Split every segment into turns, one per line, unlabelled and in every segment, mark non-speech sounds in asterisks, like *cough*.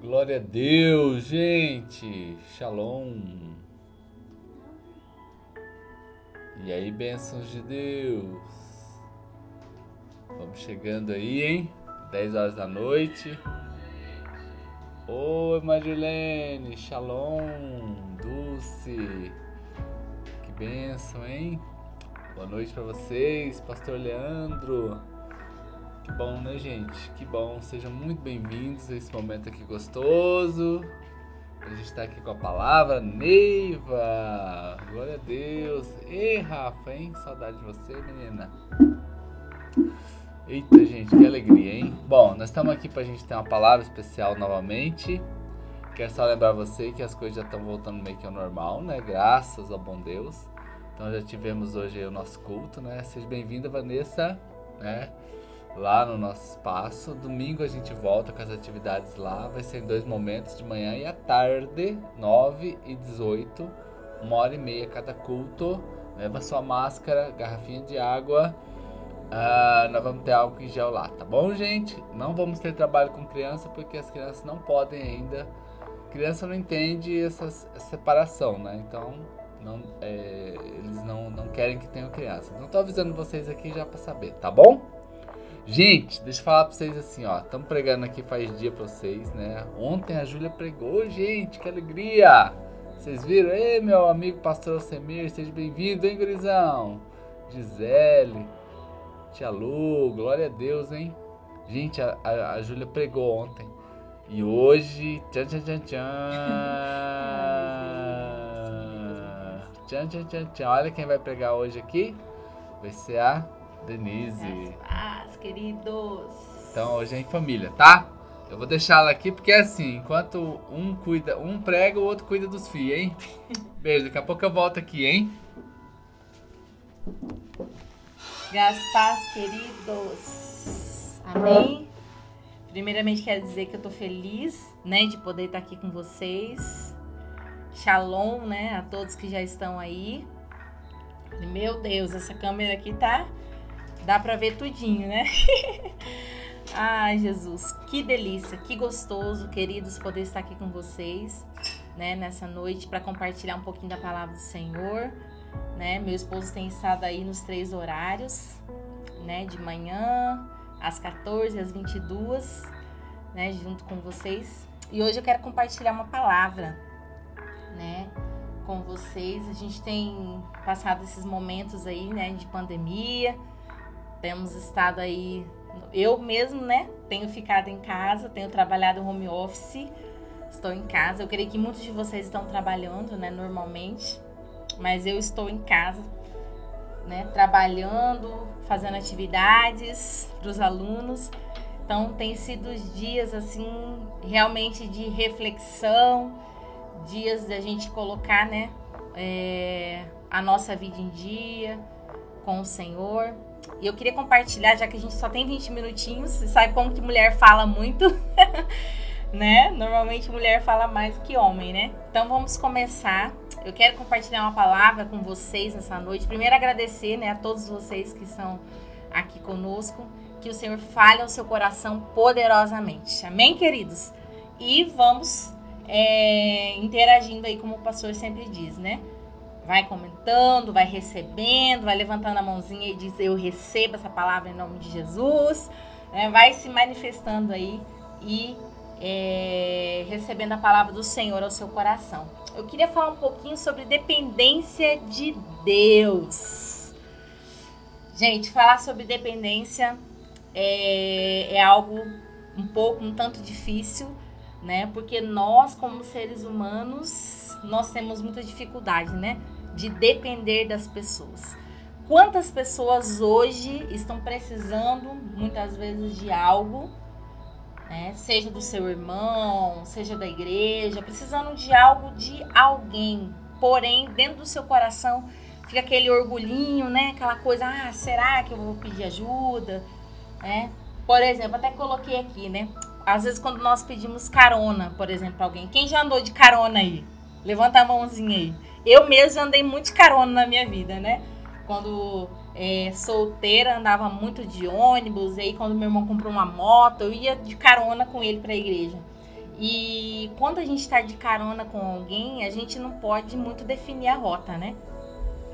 Glória a Deus, gente. Shalom. E aí, bênçãos de Deus. Vamos chegando aí, hein? 10 horas da noite. Oi, Marilene. Shalom. Dulce. Que bênção, hein? Boa noite para vocês, Pastor Leandro. Que bom, né, gente? Que bom. Sejam muito bem-vindos a esse momento aqui gostoso. A gente está aqui com a palavra Neiva. Glória a Deus. Ei, Rafa, hein? Saudade de você, menina. Eita, gente, que alegria, hein? Bom, nós estamos aqui para a gente ter uma palavra especial novamente. Quero só lembrar você que as coisas já estão voltando meio que ao normal, né? Graças ao bom Deus. Então já tivemos hoje o nosso culto, né? Seja bem-vinda, Vanessa, né? Lá no nosso espaço. Domingo a gente volta com as atividades lá. Vai ser em dois momentos, de manhã e à tarde, 9 e 18, uma hora e meia cada culto. Leva sua máscara, garrafinha de água. Uh, nós vamos ter álcool em gel lá, tá bom, gente? Não vamos ter trabalho com criança porque as crianças não podem ainda. Criança não entende essa separação, né? Então, não, é, eles não, não querem que tenham criança. Então, tô avisando vocês aqui já para saber, tá bom? Gente, deixa eu falar pra vocês assim, ó. Estamos pregando aqui faz dia pra vocês, né? Ontem a Júlia pregou, gente, que alegria! Vocês viram? Ei, meu amigo pastor Alcemir, seja bem-vindo, hein, gurizão? Gisele, Tia Lu, glória a Deus, hein? Gente, a, a, a Júlia pregou ontem. E hoje. Tchan, tchan, tchan, tchan. tchan, tchan, tchan, tchan. Olha quem vai pregar hoje aqui. Vai ser a Denise.
Queridos.
Então hoje é em família, tá? Eu vou deixar ela aqui porque é assim, enquanto um cuida, um prega, o outro cuida dos filhos, hein? *laughs* Beijo, daqui a pouco eu volto aqui, hein?
Gaspar, queridos. Amém? Primeiramente quero dizer que eu tô feliz, né, de poder estar aqui com vocês. Shalom, né, a todos que já estão aí. Meu Deus, essa câmera aqui tá Dá pra ver tudinho, né? *laughs* Ai, Jesus, que delícia, que gostoso, queridos, poder estar aqui com vocês, né, nessa noite para compartilhar um pouquinho da palavra do Senhor, né? Meu esposo tem estado aí nos três horários, né, de manhã, às 14 às 22, né, junto com vocês. E hoje eu quero compartilhar uma palavra, né, com vocês. A gente tem passado esses momentos aí, né, de pandemia, temos estado aí, eu mesmo, né? Tenho ficado em casa, tenho trabalhado home office, estou em casa. Eu creio que muitos de vocês estão trabalhando, né, normalmente, mas eu estou em casa, né, trabalhando, fazendo atividades para os alunos. Então, tem sido dias assim, realmente de reflexão, dias da gente colocar, né, é, a nossa vida em dia com o Senhor. E eu queria compartilhar, já que a gente só tem 20 minutinhos, você sabe como que mulher fala muito, *laughs* né? Normalmente mulher fala mais que homem, né? Então vamos começar. Eu quero compartilhar uma palavra com vocês nessa noite. Primeiro agradecer, né, a todos vocês que estão aqui conosco, que o Senhor fale ao seu coração poderosamente. Amém, queridos? E vamos é, interagindo aí, como o pastor sempre diz, né? Vai comentando, vai recebendo, vai levantando a mãozinha e diz: Eu recebo essa palavra em nome de Jesus. Né? Vai se manifestando aí e é, recebendo a palavra do Senhor ao seu coração. Eu queria falar um pouquinho sobre dependência de Deus. Gente, falar sobre dependência é, é algo um pouco, um tanto difícil, né? Porque nós, como seres humanos, nós temos muita dificuldade, né? De depender das pessoas. Quantas pessoas hoje estão precisando, muitas vezes, de algo, né? seja do seu irmão, seja da igreja, precisando de algo de alguém. Porém, dentro do seu coração fica aquele orgulhinho, né? Aquela coisa, ah, será que eu vou pedir ajuda? Né? Por exemplo, até coloquei aqui, né? Às vezes quando nós pedimos carona, por exemplo, pra alguém. Quem já andou de carona aí? Levanta a mãozinha aí. Eu mesmo já andei muito de carona na minha vida, né? Quando é, solteira, andava muito de ônibus. E aí, quando meu irmão comprou uma moto, eu ia de carona com ele para a igreja. E quando a gente está de carona com alguém, a gente não pode muito definir a rota, né?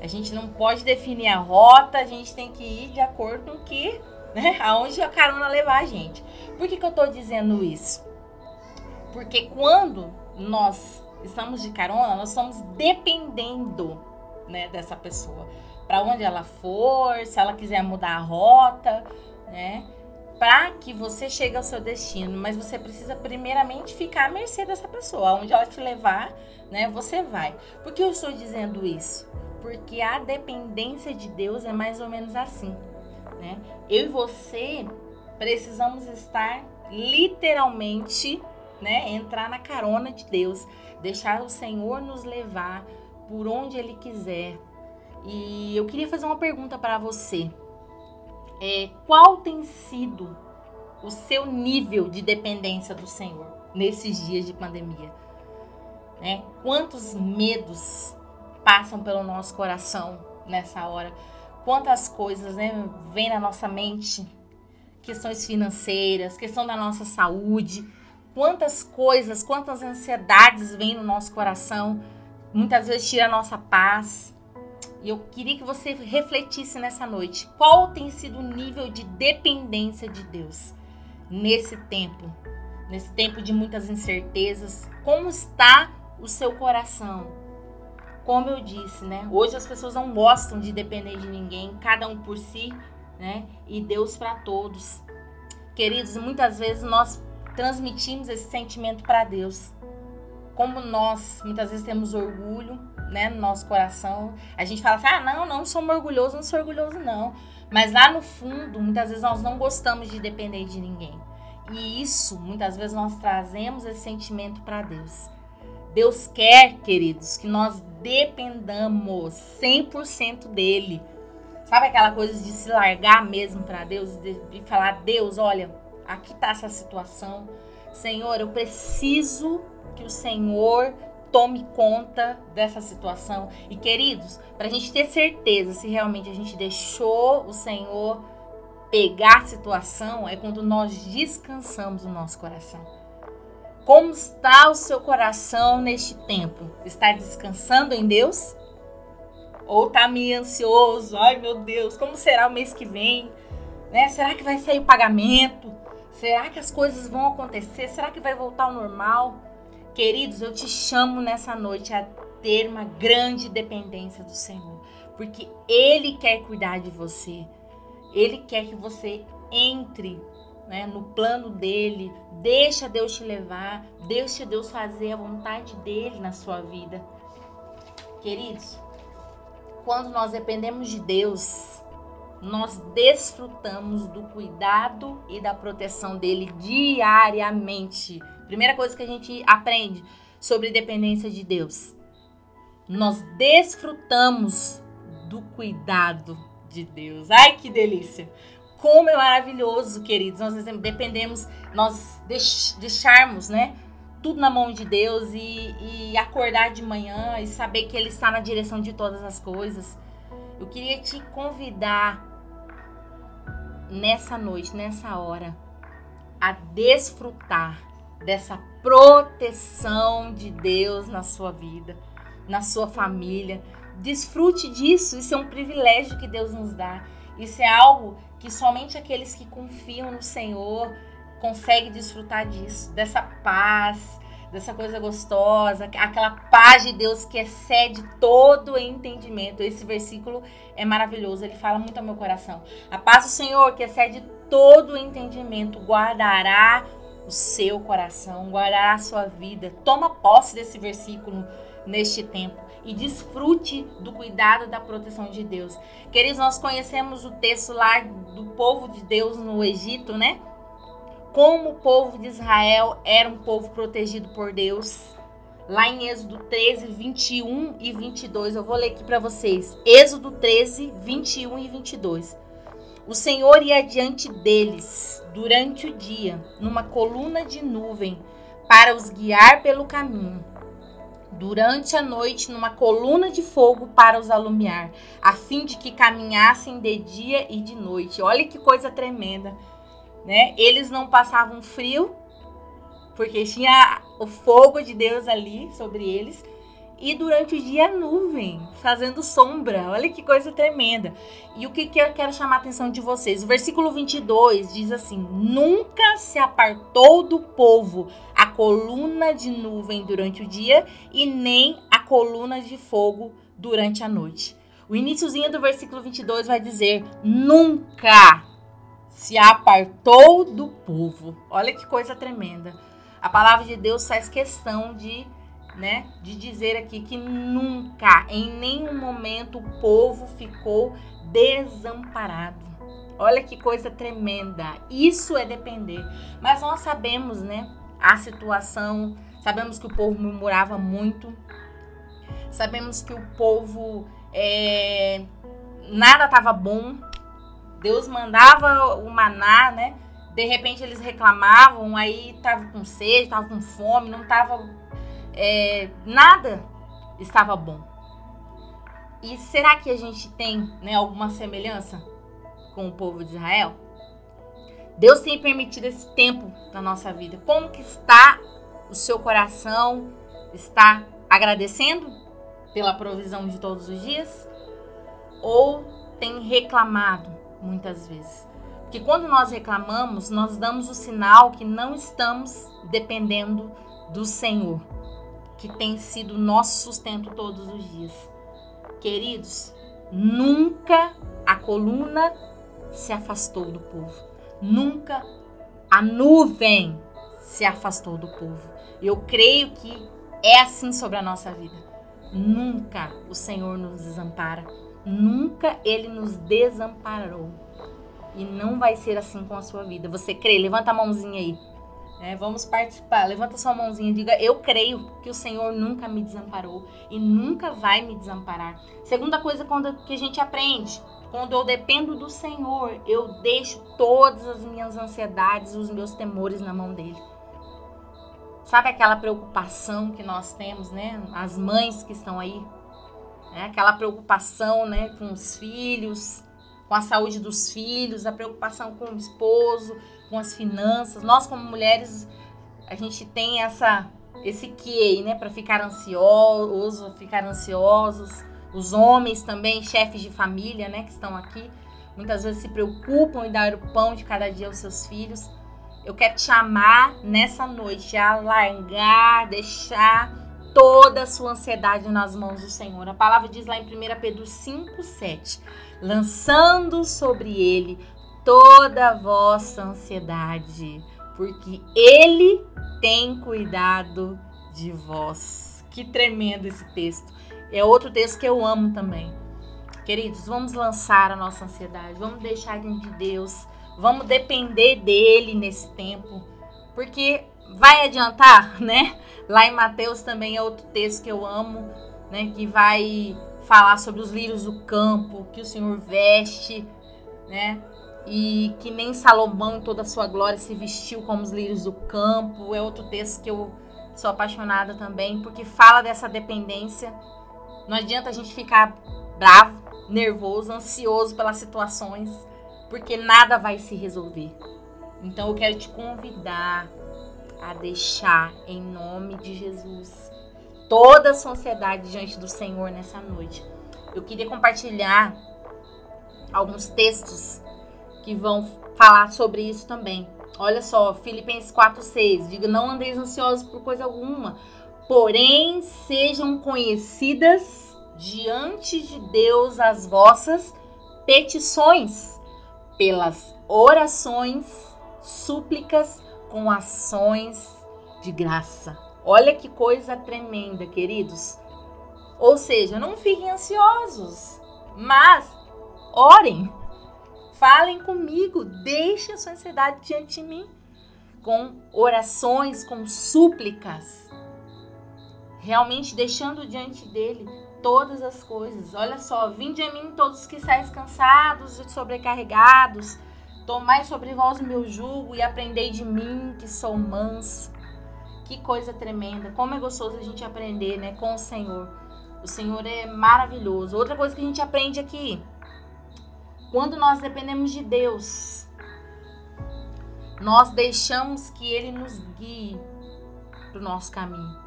A gente não pode definir a rota, a gente tem que ir de acordo com que, né, *laughs* aonde a carona levar a gente. Por que, que eu estou dizendo isso? Porque quando nós estamos de carona, nós estamos dependendo, né, dessa pessoa. Para onde ela for, se ela quiser mudar a rota, né? Para que você chegue ao seu destino, mas você precisa primeiramente ficar à mercê dessa pessoa. Onde ela te levar, né, você vai. Por que eu estou dizendo isso? Porque a dependência de Deus é mais ou menos assim, né? Eu e você precisamos estar literalmente, né, entrar na carona de Deus, deixar o Senhor nos levar por onde ele quiser. E eu queria fazer uma pergunta para você. É, qual tem sido o seu nível de dependência do Senhor nesses dias de pandemia? Né? Quantos medos passam pelo nosso coração nessa hora? Quantas coisas né, vêm na nossa mente? Questões financeiras, questão da nossa saúde. Quantas coisas, quantas ansiedades vêm no nosso coração? Muitas vezes tira a nossa paz. E eu queria que você refletisse nessa noite. Qual tem sido o nível de dependência de Deus nesse tempo? Nesse tempo de muitas incertezas. Como está o seu coração? Como eu disse, né? Hoje as pessoas não gostam de depender de ninguém, cada um por si, né? E Deus para todos. Queridos, muitas vezes nós transmitimos esse sentimento para Deus. Como nós muitas vezes temos orgulho, né, no nosso coração. A gente fala assim: ah, não, não sou orgulhoso, não sou orgulhoso, não. Mas lá no fundo, muitas vezes nós não gostamos de depender de ninguém. E isso, muitas vezes, nós trazemos esse sentimento para Deus. Deus quer, queridos, que nós dependamos 100% dele. Sabe aquela coisa de se largar mesmo para Deus, de, de falar: Deus, olha, aqui está essa situação. Senhor, eu preciso que o Senhor tome conta dessa situação. E queridos, para a gente ter certeza se realmente a gente deixou o Senhor pegar a situação, é quando nós descansamos o nosso coração. Como está o seu coração neste tempo? Está descansando em Deus? Ou está meio ansioso? Ai meu Deus, como será o mês que vem? Né? Será que vai sair o pagamento? Será que as coisas vão acontecer? Será que vai voltar ao normal? Queridos, eu te chamo nessa noite a ter uma grande dependência do Senhor, porque Ele quer cuidar de você, Ele quer que você entre né, no plano dele, deixa Deus te levar, deixa Deus fazer a vontade dele na sua vida. Queridos, quando nós dependemos de Deus, nós desfrutamos do cuidado e da proteção dele diariamente. Primeira coisa que a gente aprende sobre dependência de Deus. Nós desfrutamos do cuidado de Deus. Ai, que delícia! Como é maravilhoso, queridos. Nós dependemos, nós deixarmos, né? Tudo na mão de Deus e, e acordar de manhã e saber que Ele está na direção de todas as coisas. Eu queria te convidar nessa noite, nessa hora, a desfrutar dessa proteção de Deus na sua vida, na sua família. Desfrute disso, isso é um privilégio que Deus nos dá. Isso é algo que somente aqueles que confiam no Senhor conseguem desfrutar disso, dessa paz, dessa coisa gostosa, aquela paz de Deus que excede todo entendimento. Esse versículo é maravilhoso, ele fala muito ao meu coração. A paz do Senhor que excede todo entendimento guardará o seu coração, guardará a sua vida. Toma posse desse versículo neste tempo e desfrute do cuidado da proteção de Deus. Queridos, nós conhecemos o texto lá do povo de Deus no Egito, né? Como o povo de Israel era um povo protegido por Deus. Lá em Êxodo 13, 21 e 22, eu vou ler aqui para vocês. Êxodo 13, 21 e 22. O Senhor ia diante deles durante o dia, numa coluna de nuvem, para os guiar pelo caminho. Durante a noite, numa coluna de fogo para os alumiar, a fim de que caminhassem de dia e de noite. Olha que coisa tremenda, né? Eles não passavam frio, porque tinha o fogo de Deus ali sobre eles e durante o dia nuvem, fazendo sombra. Olha que coisa tremenda. E o que, que eu quero chamar a atenção de vocês? O versículo 22 diz assim: Nunca se apartou do povo a coluna de nuvem durante o dia e nem a coluna de fogo durante a noite. O iníciozinho do versículo 22 vai dizer: Nunca se apartou do povo. Olha que coisa tremenda. A palavra de Deus faz questão de né, de dizer aqui que nunca, em nenhum momento, o povo ficou desamparado. Olha que coisa tremenda. Isso é depender. Mas nós sabemos, né, a situação, sabemos que o povo murmurava muito, sabemos que o povo é, nada estava bom. Deus mandava o maná, né? De repente eles reclamavam, aí tava com sede, tava com fome, não tava é, nada estava bom. E será que a gente tem né, alguma semelhança com o povo de Israel? Deus tem permitido esse tempo na nossa vida. Como que está o seu coração? Está agradecendo pela provisão de todos os dias? Ou tem reclamado muitas vezes? Porque quando nós reclamamos, nós damos o sinal que não estamos dependendo do Senhor que tem sido nosso sustento todos os dias. Queridos, nunca a coluna se afastou do povo. Nunca a nuvem se afastou do povo. Eu creio que é assim sobre a nossa vida. Nunca o Senhor nos desampara. Nunca ele nos desamparou. E não vai ser assim com a sua vida. Você crê? Levanta a mãozinha aí. É, vamos participar. Levanta sua mãozinha e diga: Eu creio que o Senhor nunca me desamparou e nunca vai me desamparar. Segunda coisa quando, que a gente aprende: quando eu dependo do Senhor, eu deixo todas as minhas ansiedades, os meus temores na mão dele. Sabe aquela preocupação que nós temos, né? As mães que estão aí, né? aquela preocupação, né, com os filhos, com a saúde dos filhos, a preocupação com o esposo, com as finanças. Nós como mulheres, a gente tem essa esse que, né, para ficar ansioso, ficar ansiosos. Os homens também, chefes de família, né, que estão aqui, muitas vezes se preocupam em dar o pão de cada dia aos seus filhos. Eu quero te chamar nessa noite a largar, deixar toda a sua ansiedade nas mãos do Senhor. A palavra diz lá em 1 Pedro 5, 7: lançando sobre ele toda a vossa ansiedade, porque Ele tem cuidado de vós. Que tremendo esse texto. É outro texto que eu amo também. Queridos, vamos lançar a nossa ansiedade, vamos deixar de Deus, vamos depender dele nesse tempo, porque vai adiantar, né? Lá em Mateus também é outro texto que eu amo, né? Que vai falar sobre os lírios do campo, que o Senhor veste, né? e que nem Salomão em toda a sua glória se vestiu como os lírios do campo. É outro texto que eu sou apaixonada também, porque fala dessa dependência. Não adianta a gente ficar bravo, nervoso, ansioso pelas situações, porque nada vai se resolver. Então eu quero te convidar a deixar em nome de Jesus toda a sua ansiedade diante do Senhor nessa noite. Eu queria compartilhar alguns textos que vão falar sobre isso também. Olha só, Filipenses 4:6, diga: "Não andeis ansiosos por coisa alguma, porém sejam conhecidas diante de Deus as vossas petições pelas orações, súplicas com ações de graça." Olha que coisa tremenda, queridos. Ou seja, não fiquem ansiosos, mas orem Falem comigo, deixe a sua ansiedade diante de mim, com orações, com súplicas, realmente deixando diante dele todas as coisas. Olha só, vinde a mim todos que estáis cansados e sobrecarregados, tomai sobre vós o meu jugo e aprendei de mim que sou manso. Que coisa tremenda, como é gostoso a gente aprender, né, com o Senhor. O Senhor é maravilhoso. Outra coisa que a gente aprende aqui, quando nós dependemos de Deus, nós deixamos que Ele nos guie, para o nosso caminho.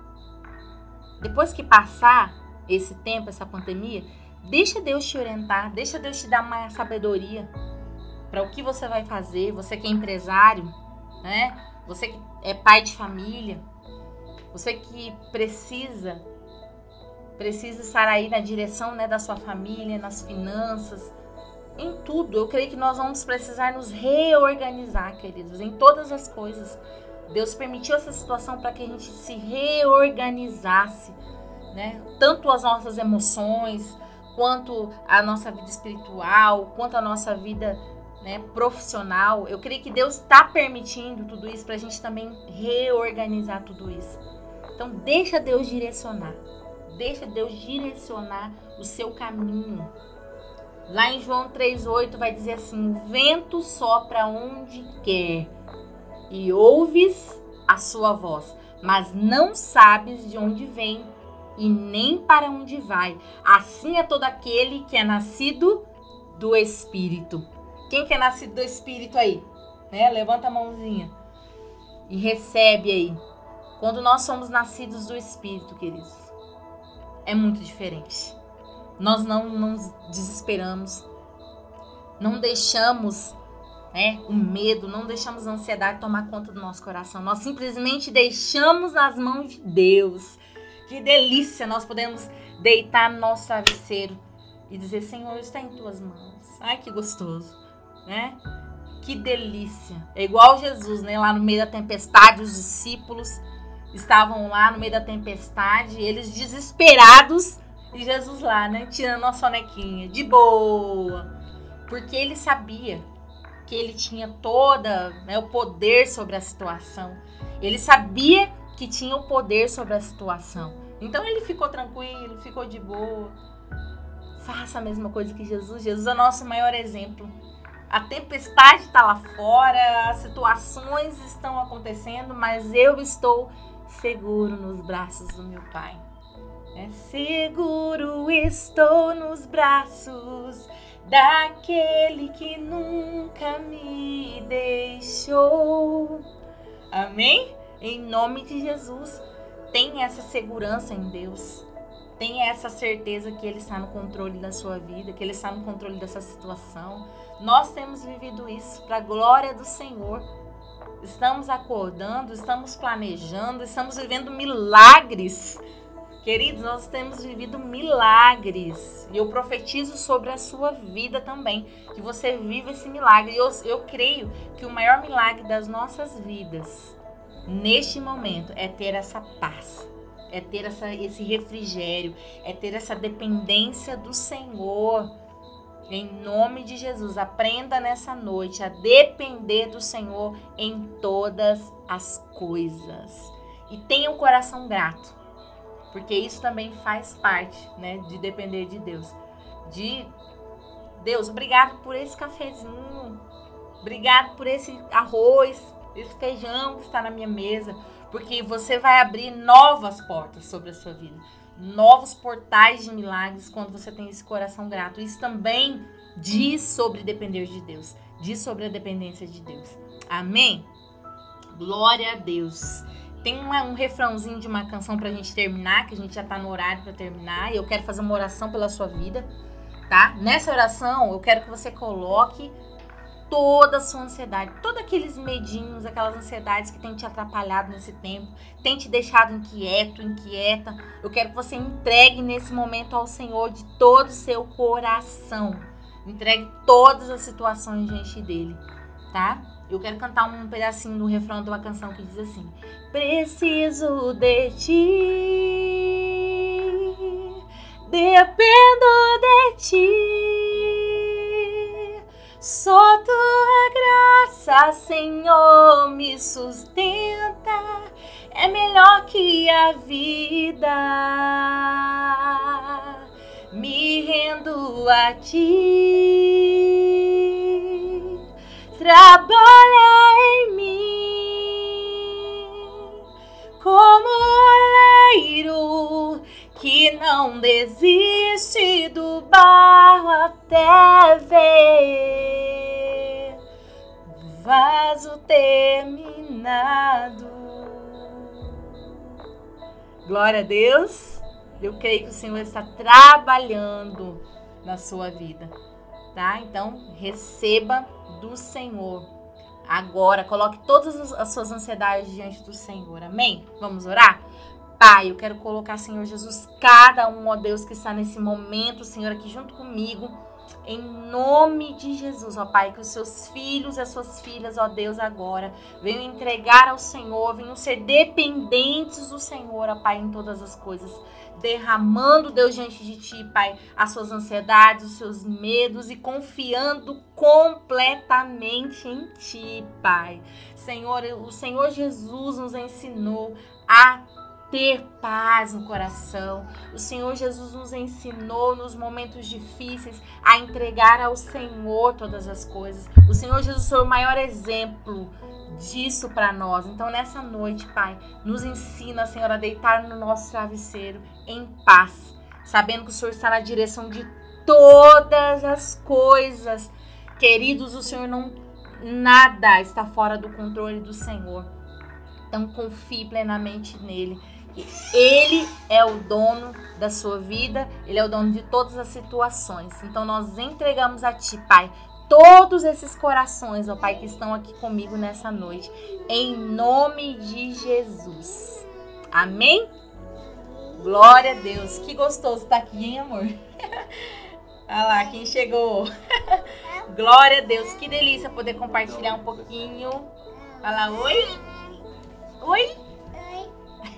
Depois que passar esse tempo, essa pandemia, deixa Deus te orientar, deixa Deus te dar mais sabedoria para o que você vai fazer. Você que é empresário, né? Você que é pai de família, você que precisa precisa estar aí na direção, né, da sua família, nas finanças, em tudo. Eu creio que nós vamos precisar nos reorganizar, queridos, em todas as coisas. Deus permitiu essa situação para que a gente se reorganizasse, né? Tanto as nossas emoções, quanto a nossa vida espiritual, quanto a nossa vida né, profissional. Eu creio que Deus está permitindo tudo isso para a gente também reorganizar tudo isso. Então deixa Deus direcionar, deixa Deus direcionar o seu caminho. Lá em João 3,8 vai dizer assim: vento sopra onde quer e ouves a sua voz, mas não sabes de onde vem e nem para onde vai. Assim é todo aquele que é nascido do Espírito. Quem que é nascido do Espírito aí? Né? Levanta a mãozinha e recebe aí. Quando nós somos nascidos do Espírito, queridos, é muito diferente. Nós não nos desesperamos, não deixamos né? O medo, não deixamos a ansiedade tomar conta do nosso coração. Nós simplesmente deixamos nas mãos de Deus. Que delícia nós podemos deitar no nosso travesseiro e dizer: Senhor, está em tuas mãos. Ai, que gostoso, né? Que delícia. É igual Jesus, né? Lá no meio da tempestade, os discípulos estavam lá no meio da tempestade, eles desesperados, e Jesus lá, né? Tirando a sonequinha, de boa. Porque ele sabia que ele tinha toda né, o poder sobre a situação. Ele sabia que tinha o poder sobre a situação. Então ele ficou tranquilo, ficou de boa. Faça a mesma coisa que Jesus. Jesus é o nosso maior exemplo. A tempestade está lá fora, as situações estão acontecendo, mas eu estou seguro nos braços do meu Pai. É seguro estou nos braços daquele que nunca me deixou. Amém? Em nome de Jesus, tenha essa segurança em Deus. Tenha essa certeza que Ele está no controle da sua vida, que Ele está no controle dessa situação. Nós temos vivido isso para a glória do Senhor. Estamos acordando, estamos planejando, estamos vivendo milagres Queridos, nós temos vivido milagres e eu profetizo sobre a sua vida também, que você viva esse milagre. Eu, eu creio que o maior milagre das nossas vidas neste momento é ter essa paz, é ter essa, esse refrigério, é ter essa dependência do Senhor. Em nome de Jesus, aprenda nessa noite a depender do Senhor em todas as coisas. E tenha um coração grato porque isso também faz parte, né, de depender de Deus. De Deus, obrigado por esse cafezinho. Obrigado por esse arroz, esse feijão que está na minha mesa, porque você vai abrir novas portas sobre a sua vida, novos portais de milagres quando você tem esse coração grato. Isso também diz sobre depender de Deus, diz sobre a dependência de Deus. Amém? Glória a Deus. Tem uma, um refrãozinho de uma canção pra gente terminar, que a gente já tá no horário para terminar, e eu quero fazer uma oração pela sua vida, tá? Nessa oração, eu quero que você coloque toda a sua ansiedade, todos aqueles medinhos, aquelas ansiedades que tem te atrapalhado nesse tempo, tem te deixado inquieto, inquieta. Eu quero que você entregue nesse momento ao Senhor de todo o seu coração. Entregue todas as situações diante dele, tá? Eu quero cantar um pedacinho do refrão de uma canção que diz assim: Preciso de ti, dependo de ti. Tua Senhor, me sustenta. É melhor que a vida. Me rendo a ti trabalha em mim como oleiro que não desiste do barro até ver vaso terminado. Glória a Deus. Eu creio que o Senhor está trabalhando na sua vida, tá? Então, receba do Senhor. Agora, coloque todas as suas ansiedades diante do Senhor. Amém? Vamos orar? Pai, eu quero colocar, Senhor Jesus, cada um, ó Deus, que está nesse momento, Senhor, aqui junto comigo em nome de Jesus, ó Pai, que os seus filhos e as suas filhas, ó Deus, agora venham entregar ao Senhor, venham ser dependentes do Senhor, ó Pai, em todas as coisas. Derramando, Deus, diante de Ti, Pai, as suas ansiedades, os seus medos e confiando completamente em Ti, Pai. Senhor, o Senhor Jesus nos ensinou a ter paz no coração. O Senhor Jesus nos ensinou nos momentos difíceis a entregar ao Senhor todas as coisas. O Senhor Jesus foi o maior exemplo disso para nós. Então, nessa noite, Pai, nos ensina, Senhor, a deitar no nosso travesseiro em paz, sabendo que o Senhor está na direção de todas as coisas. Queridos, o Senhor não nada está fora do controle do Senhor. Então confie plenamente nele ele é o dono da sua vida, ele é o dono de todas as situações. Então nós entregamos a ti, Pai, todos esses corações, ó Pai, que estão aqui comigo nessa noite, em nome de Jesus. Amém? Glória a Deus. Que gostoso estar aqui, hein, amor? *laughs* Olha lá, quem chegou. *laughs* Glória a Deus. Que delícia poder compartilhar um pouquinho. Fala oi. Oi.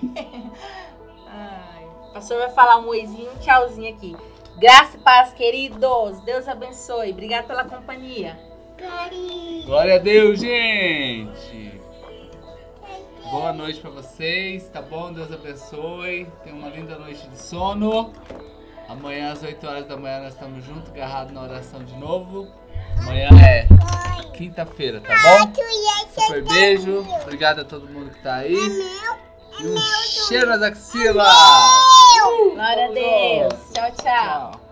*laughs* Ai, o pastor vai falar um oizinho, um tchauzinho aqui. Graça e paz, queridos. Deus abençoe. Obrigado pela companhia.
Glória a Deus, gente. Boa noite para vocês, tá bom? Deus abençoe. Tenha uma linda noite de sono. Amanhã às 8 horas da manhã nós estamos juntos, agarrados na oração de novo. Amanhã é quinta-feira, tá bom? Super beijo. Obrigado a todo mundo que tá aí. E um cheiro nas axilas!
Glória a Deus. Tchau, tchau. tchau.